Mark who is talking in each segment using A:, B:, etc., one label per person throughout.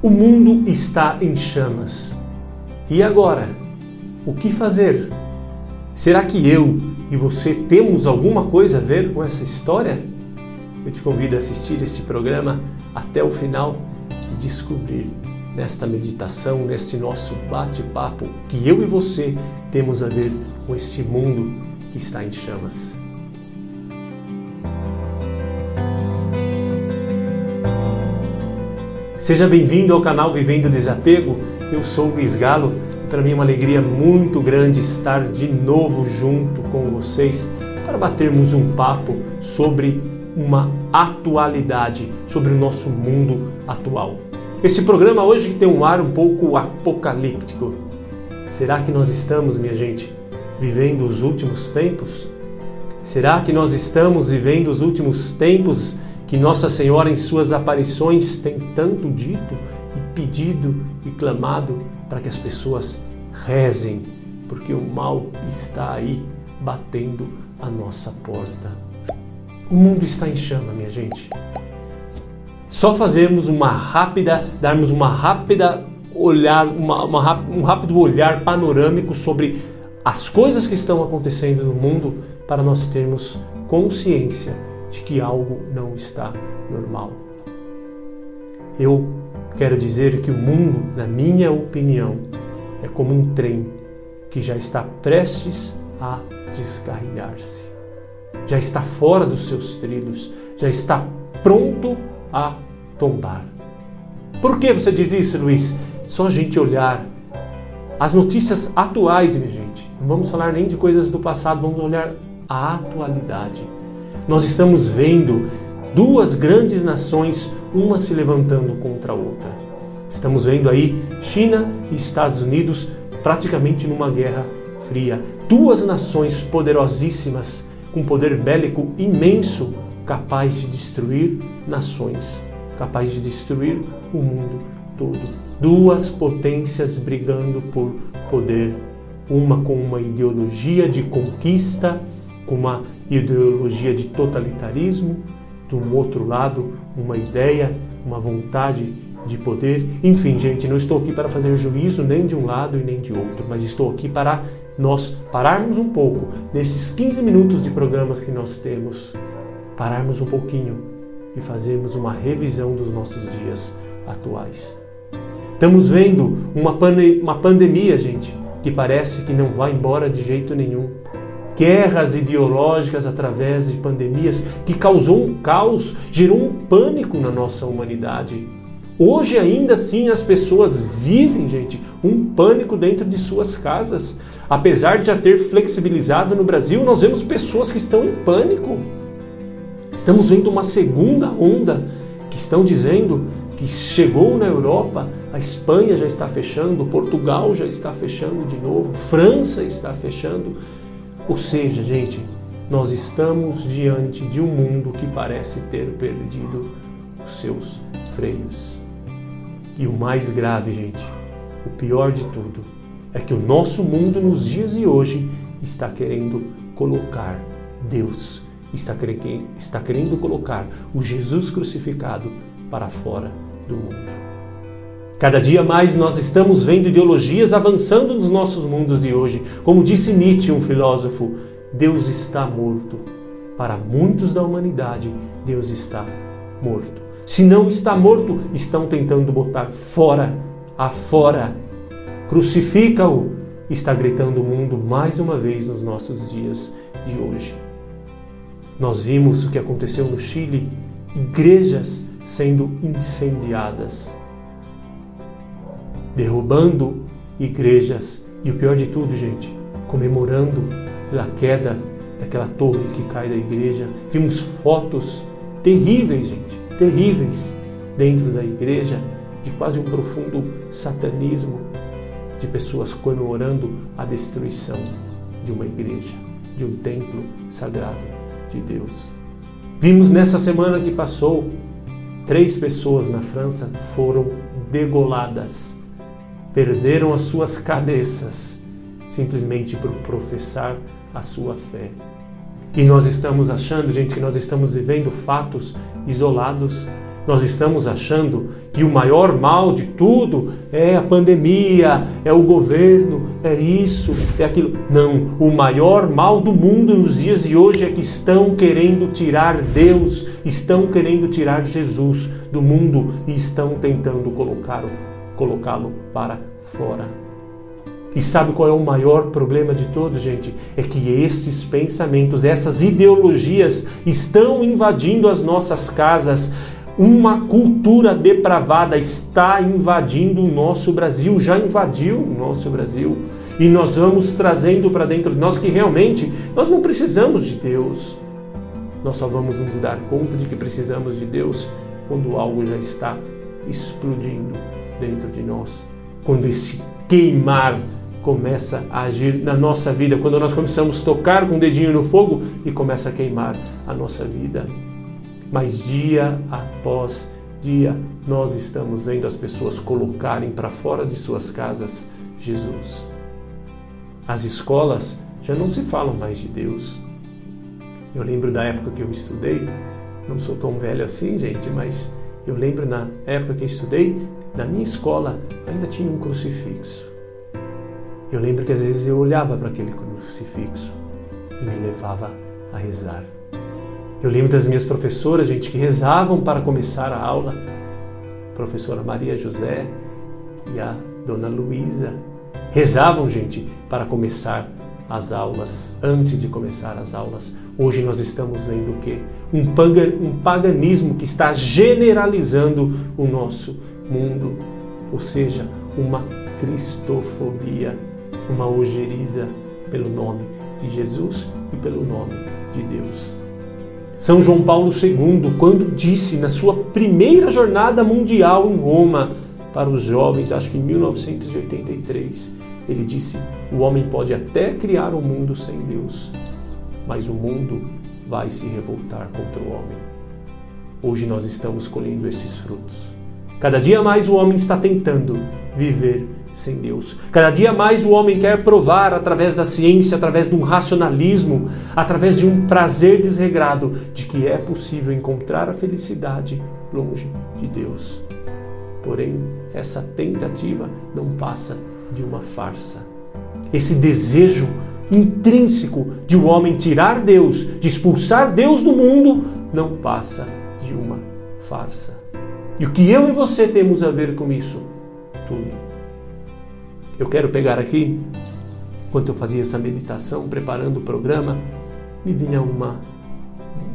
A: O mundo está em chamas. E agora? O que fazer? Será que eu e você temos alguma coisa a ver com essa história? Eu te convido a assistir esse programa até o final e descobrir nesta meditação, neste nosso bate-papo, que eu e você temos a ver com este mundo que está em chamas. Seja bem-vindo ao canal Vivendo Desapego. Eu sou Luiz Galo para mim é uma alegria muito grande estar de novo junto com vocês para batermos um papo sobre uma atualidade, sobre o nosso mundo atual. Este programa hoje tem um ar um pouco apocalíptico. Será que nós estamos, minha gente, vivendo os últimos tempos? Será que nós estamos vivendo os últimos tempos que Nossa Senhora, em suas aparições, tem tanto dito e pedido e clamado para que as pessoas rezem, porque o mal está aí batendo a nossa porta. O mundo está em chama, minha gente. Só fazermos uma rápida, darmos uma rápida olhar, uma, uma, um rápido olhar panorâmico sobre as coisas que estão acontecendo no mundo para nós termos consciência de que algo não está normal. Eu quero dizer que o mundo, na minha opinião, é como um trem que já está prestes a descarrilhar-se. Já está fora dos seus trilhos, já está pronto a tombar. Por que você diz isso, Luiz? Só a gente olhar as notícias atuais, minha gente. Não vamos falar nem de coisas do passado, vamos olhar a atualidade nós estamos vendo duas grandes nações, uma se levantando contra a outra. Estamos vendo aí China e Estados Unidos praticamente numa guerra fria. Duas nações poderosíssimas, com poder bélico imenso, capaz de destruir nações, capaz de destruir o mundo todo. Duas potências brigando por poder, uma com uma ideologia de conquista, com uma ideologia de totalitarismo, do outro lado, uma ideia, uma vontade de poder. Enfim, gente, não estou aqui para fazer juízo nem de um lado e nem de outro, mas estou aqui para nós pararmos um pouco nesses 15 minutos de programas que nós temos, pararmos um pouquinho e fazermos uma revisão dos nossos dias atuais. Estamos vendo uma, pande uma pandemia, gente, que parece que não vai embora de jeito nenhum guerras ideológicas através de pandemias que causou um caos, gerou um pânico na nossa humanidade. Hoje ainda assim as pessoas vivem, gente, um pânico dentro de suas casas. Apesar de já ter flexibilizado no Brasil, nós vemos pessoas que estão em pânico. Estamos vendo uma segunda onda que estão dizendo que chegou na Europa, a Espanha já está fechando, Portugal já está fechando de novo, França está fechando. Ou seja, gente, nós estamos diante de um mundo que parece ter perdido os seus freios. E o mais grave, gente, o pior de tudo, é que o nosso mundo nos dias de hoje está querendo colocar Deus, está querendo, está querendo colocar o Jesus crucificado para fora do mundo. Cada dia mais nós estamos vendo ideologias avançando nos nossos mundos de hoje. Como disse Nietzsche, um filósofo, Deus está morto. Para muitos da humanidade, Deus está morto. Se não está morto, estão tentando botar fora, afora. Crucifica-o, está gritando o mundo mais uma vez nos nossos dias de hoje. Nós vimos o que aconteceu no Chile, igrejas sendo incendiadas derrubando igrejas e o pior de tudo, gente, comemorando pela queda daquela torre que cai da igreja. Vimos fotos terríveis, gente, terríveis dentro da igreja de quase um profundo satanismo de pessoas comemorando a destruição de uma igreja, de um templo sagrado de Deus. Vimos nessa semana que passou, três pessoas na França foram degoladas perderam as suas cabeças simplesmente por professar a sua fé. E nós estamos achando, gente, que nós estamos vivendo fatos isolados Nós estamos achando que o maior mal de tudo é a pandemia, é o governo, é isso, é aquilo. Não, o maior mal do mundo nos dias de hoje é que estão querendo tirar Deus, estão querendo tirar Jesus do mundo e estão tentando colocá-lo colocá-lo para fora. E sabe qual é o maior problema de todos, gente? É que esses pensamentos, essas ideologias estão invadindo as nossas casas uma cultura depravada está invadindo o nosso Brasil, já invadiu o nosso Brasil. E nós vamos trazendo para dentro de nós que realmente nós não precisamos de Deus. Nós só vamos nos dar conta de que precisamos de Deus quando algo já está explodindo dentro de nós. Quando esse queimar começa a agir na nossa vida, quando nós começamos a tocar com o dedinho no fogo e começa a queimar a nossa vida. Mas dia após dia nós estamos vendo as pessoas colocarem para fora de suas casas Jesus. As escolas já não se falam mais de Deus. Eu lembro da época que eu estudei, não sou tão velho assim, gente, mas eu lembro na época que eu estudei, na minha escola ainda tinha um crucifixo. Eu lembro que às vezes eu olhava para aquele crucifixo e me levava a rezar. Eu lembro das minhas professoras, gente, que rezavam para começar a aula. A professora Maria José e a dona Luísa rezavam, gente, para começar as aulas, antes de começar as aulas. Hoje nós estamos vendo o quê? Um, paganismo que está generalizando o nosso mundo, ou seja, uma cristofobia, uma ojeriza pelo nome de Jesus e pelo nome de Deus. São João Paulo II, quando disse na sua primeira jornada mundial em Roma para os jovens, acho que em 1983, ele disse: O homem pode até criar o um mundo sem Deus, mas o mundo vai se revoltar contra o homem. Hoje nós estamos colhendo esses frutos. Cada dia mais o homem está tentando viver sem Deus. Cada dia mais o homem quer provar através da ciência, através de um racionalismo, através de um prazer desregrado de que é possível encontrar a felicidade longe de Deus. Porém, essa tentativa não passa de uma farsa. Esse desejo intrínseco de o um homem tirar Deus, de expulsar Deus do mundo, não passa de uma farsa. E o que eu e você temos a ver com isso? Tudo. Eu quero pegar aqui, enquanto eu fazia essa meditação, preparando o programa, me vinha uma,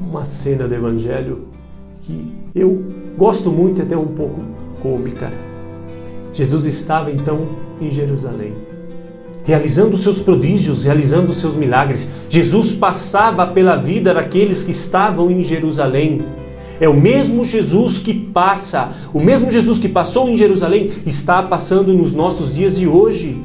A: uma cena do Evangelho que eu gosto muito e até um pouco cômica. Jesus estava então em Jerusalém, realizando seus prodígios, realizando seus milagres. Jesus passava pela vida daqueles que estavam em Jerusalém é o mesmo Jesus que passa, o mesmo Jesus que passou em Jerusalém está passando nos nossos dias de hoje.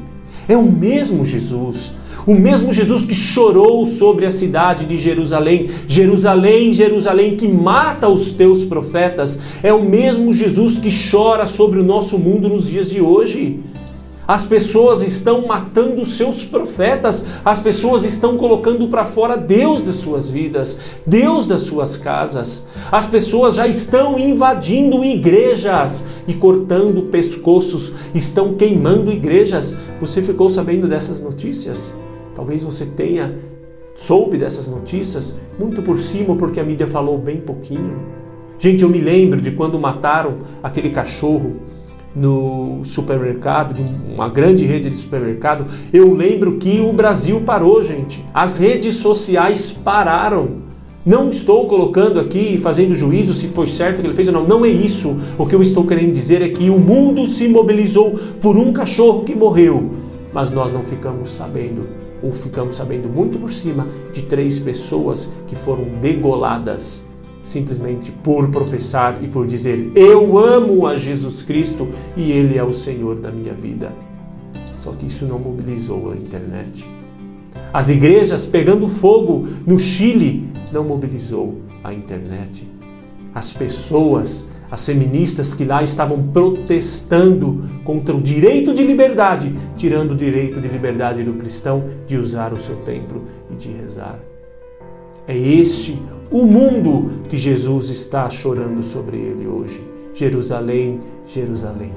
A: É o mesmo Jesus. O mesmo Jesus que chorou sobre a cidade de Jerusalém, Jerusalém, Jerusalém, que mata os teus profetas, é o mesmo Jesus que chora sobre o nosso mundo nos dias de hoje. As pessoas estão matando seus profetas, as pessoas estão colocando para fora Deus das suas vidas, Deus das suas casas. As pessoas já estão invadindo igrejas e cortando pescoços, estão queimando igrejas. Você ficou sabendo dessas notícias? Talvez você tenha soube dessas notícias muito por cima porque a mídia falou bem pouquinho. Gente, eu me lembro de quando mataram aquele cachorro no supermercado, de uma grande rede de supermercado, eu lembro que o Brasil parou, gente. As redes sociais pararam. Não estou colocando aqui, fazendo juízo se foi certo o que ele fez ou não. Não é isso. O que eu estou querendo dizer é que o mundo se mobilizou por um cachorro que morreu, mas nós não ficamos sabendo, ou ficamos sabendo muito por cima, de três pessoas que foram degoladas simplesmente por professar e por dizer: Eu amo a Jesus Cristo e Ele é o Senhor da minha vida. Só que isso não mobilizou a internet. As igrejas pegando fogo no Chile não mobilizou a internet. As pessoas, as feministas que lá estavam protestando contra o direito de liberdade, tirando o direito de liberdade do cristão de usar o seu templo e de rezar. É este o mundo que Jesus está chorando sobre ele hoje. Jerusalém, Jerusalém,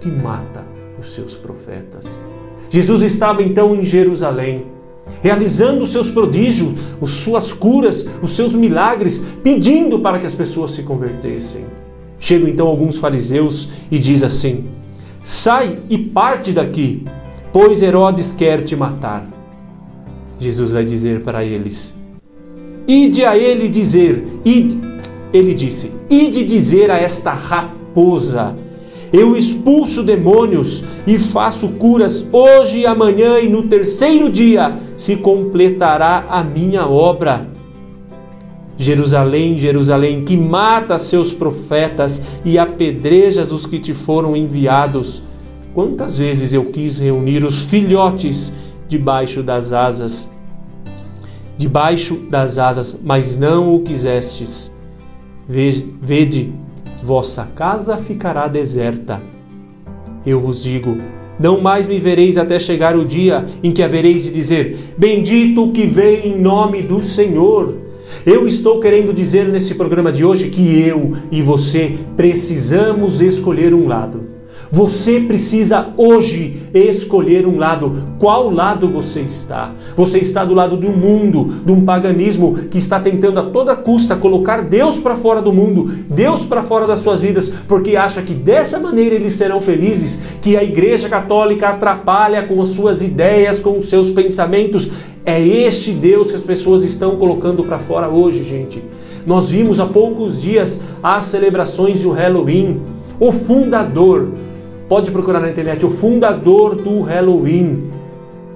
A: que mata os seus profetas. Jesus estava então em Jerusalém, realizando os seus prodígios, as suas curas, os seus milagres, pedindo para que as pessoas se convertessem. Chegam então alguns fariseus e diz assim: Sai e parte daqui, pois Herodes quer te matar. Jesus vai dizer para eles: Ide a ele dizer, ide, ele disse: Ide dizer a esta raposa: Eu expulso demônios e faço curas hoje e amanhã, e no terceiro dia se completará a minha obra. Jerusalém, Jerusalém, que mata seus profetas e apedrejas os que te foram enviados. Quantas vezes eu quis reunir os filhotes debaixo das asas, debaixo das asas, mas não o quisestes. Vede, vossa casa ficará deserta. Eu vos digo, não mais me vereis até chegar o dia em que havereis de dizer: Bendito que vem em nome do Senhor. Eu estou querendo dizer nesse programa de hoje que eu e você precisamos escolher um lado. Você precisa hoje escolher um lado. Qual lado você está? Você está do lado do mundo, de um paganismo que está tentando a toda custa colocar Deus para fora do mundo, Deus para fora das suas vidas, porque acha que dessa maneira eles serão felizes, que a Igreja Católica atrapalha com as suas ideias, com os seus pensamentos. É este Deus que as pessoas estão colocando para fora hoje, gente. Nós vimos há poucos dias as celebrações do Halloween. O fundador, pode procurar na internet, o fundador do Halloween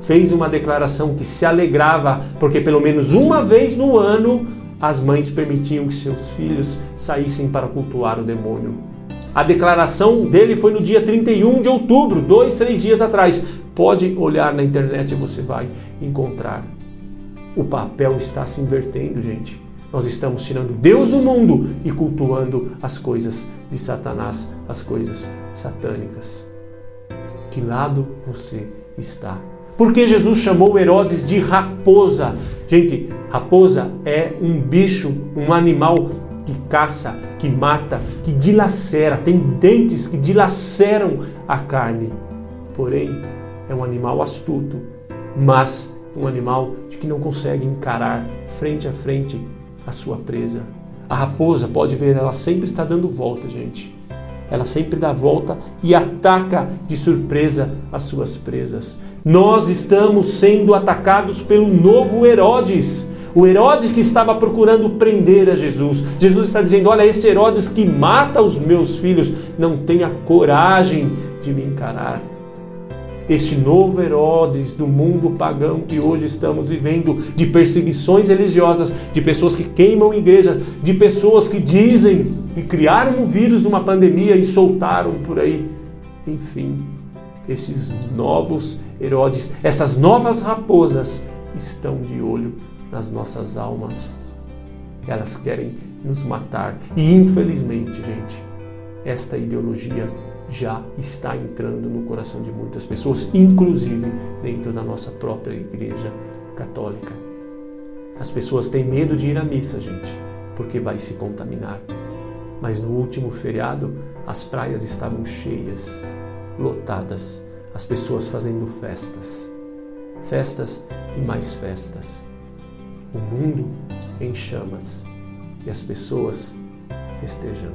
A: fez uma declaração que se alegrava porque pelo menos uma vez no ano as mães permitiam que seus filhos saíssem para cultuar o demônio. A declaração dele foi no dia 31 de outubro, dois, três dias atrás. Pode olhar na internet e você vai encontrar. O papel está se invertendo, gente. Nós estamos tirando Deus do mundo e cultuando as coisas de Satanás, as coisas satânicas. Que lado você está? Porque Jesus chamou Herodes de raposa. Gente, raposa é um bicho, um animal que caça, que mata, que dilacera, tem dentes que dilaceram a carne. Porém, é um animal astuto, mas um animal de que não consegue encarar frente a frente a sua presa. A raposa, pode ver, ela sempre está dando volta, gente. Ela sempre dá volta e ataca de surpresa as suas presas. Nós estamos sendo atacados pelo novo Herodes. O Herodes que estava procurando prender a Jesus. Jesus está dizendo: Olha, esse Herodes que mata os meus filhos não tem a coragem de me encarar este novo Herodes do mundo pagão que hoje estamos vivendo, de perseguições religiosas, de pessoas que queimam igreja, de pessoas que dizem que criaram um vírus numa pandemia e soltaram por aí. Enfim, estes novos Herodes, essas novas raposas estão de olho nas nossas almas. Elas querem nos matar. E infelizmente, gente, esta ideologia já está entrando no coração de muitas pessoas, inclusive dentro da nossa própria igreja católica. As pessoas têm medo de ir à missa, gente, porque vai se contaminar. Mas no último feriado, as praias estavam cheias, lotadas, as pessoas fazendo festas. Festas e mais festas. O mundo em chamas e as pessoas festejando.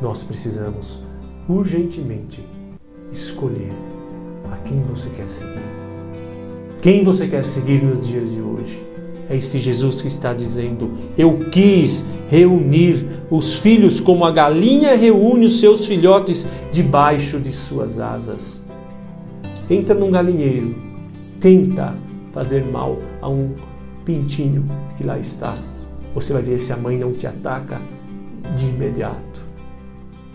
A: Nós precisamos urgentemente escolher a quem você quer seguir. Quem você quer seguir nos dias de hoje? É este Jesus que está dizendo: Eu quis reunir os filhos como a galinha reúne os seus filhotes debaixo de suas asas. Entra num galinheiro, tenta fazer mal a um pintinho que lá está. Você vai ver se a mãe não te ataca de imediato.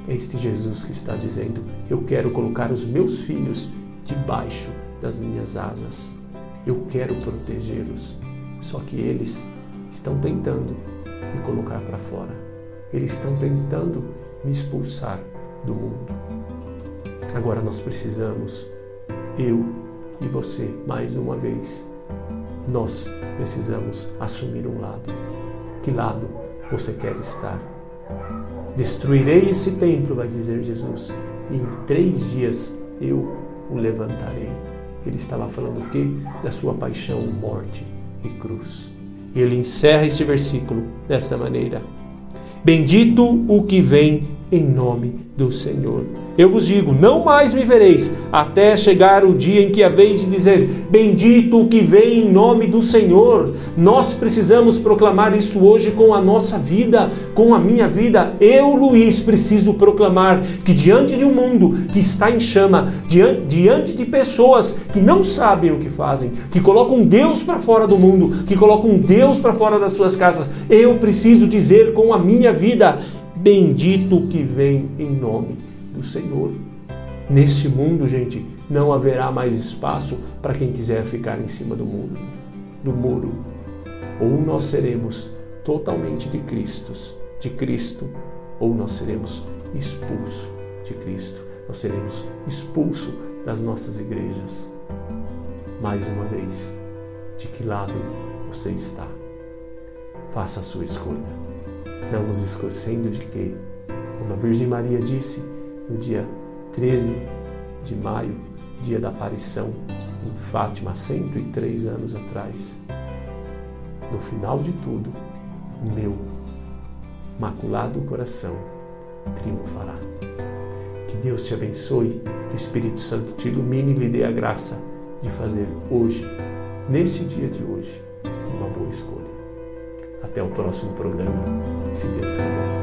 A: É este Jesus que está dizendo: Eu quero colocar os meus filhos debaixo das minhas asas. Eu quero protegê-los. Só que eles estão tentando me colocar para fora. Eles estão tentando me expulsar do mundo. Agora nós precisamos, eu e você, mais uma vez, nós precisamos assumir um lado. Que lado você quer estar? Destruirei esse templo, vai dizer Jesus, e em três dias eu o levantarei. Ele estava falando o quê? Da sua paixão, morte e cruz. E ele encerra este versículo desta maneira: Bendito o que vem em nome do Senhor. Eu vos digo: não mais me vereis, até chegar o dia em que haveis de dizer: Bendito o que vem em nome do Senhor. Nós precisamos proclamar isso hoje com a nossa vida, com a minha vida. Eu, Luiz, preciso proclamar que diante de um mundo que está em chama, diante de pessoas que não sabem o que fazem, que colocam Deus para fora do mundo, que colocam Deus para fora das suas casas, eu preciso dizer com a minha vida: Bendito que vem em nome do Senhor. Neste mundo, gente, não haverá mais espaço para quem quiser ficar em cima do muro, do muro. Ou nós seremos totalmente de Cristo, de Cristo, ou nós seremos expulsos de Cristo. Nós seremos expulsos das nossas igrejas. Mais uma vez, de que lado você está? Faça a sua escolha não nos esquecendo de que, como a Virgem Maria disse no dia 13 de maio, dia da aparição em Fátima, 103 anos atrás, no final de tudo, meu maculado coração triunfará. Que Deus te abençoe, que o Espírito Santo te ilumine e lhe dê a graça de fazer hoje, neste dia de hoje, uma boa escolha. Até o próximo programa, se Deus quiser.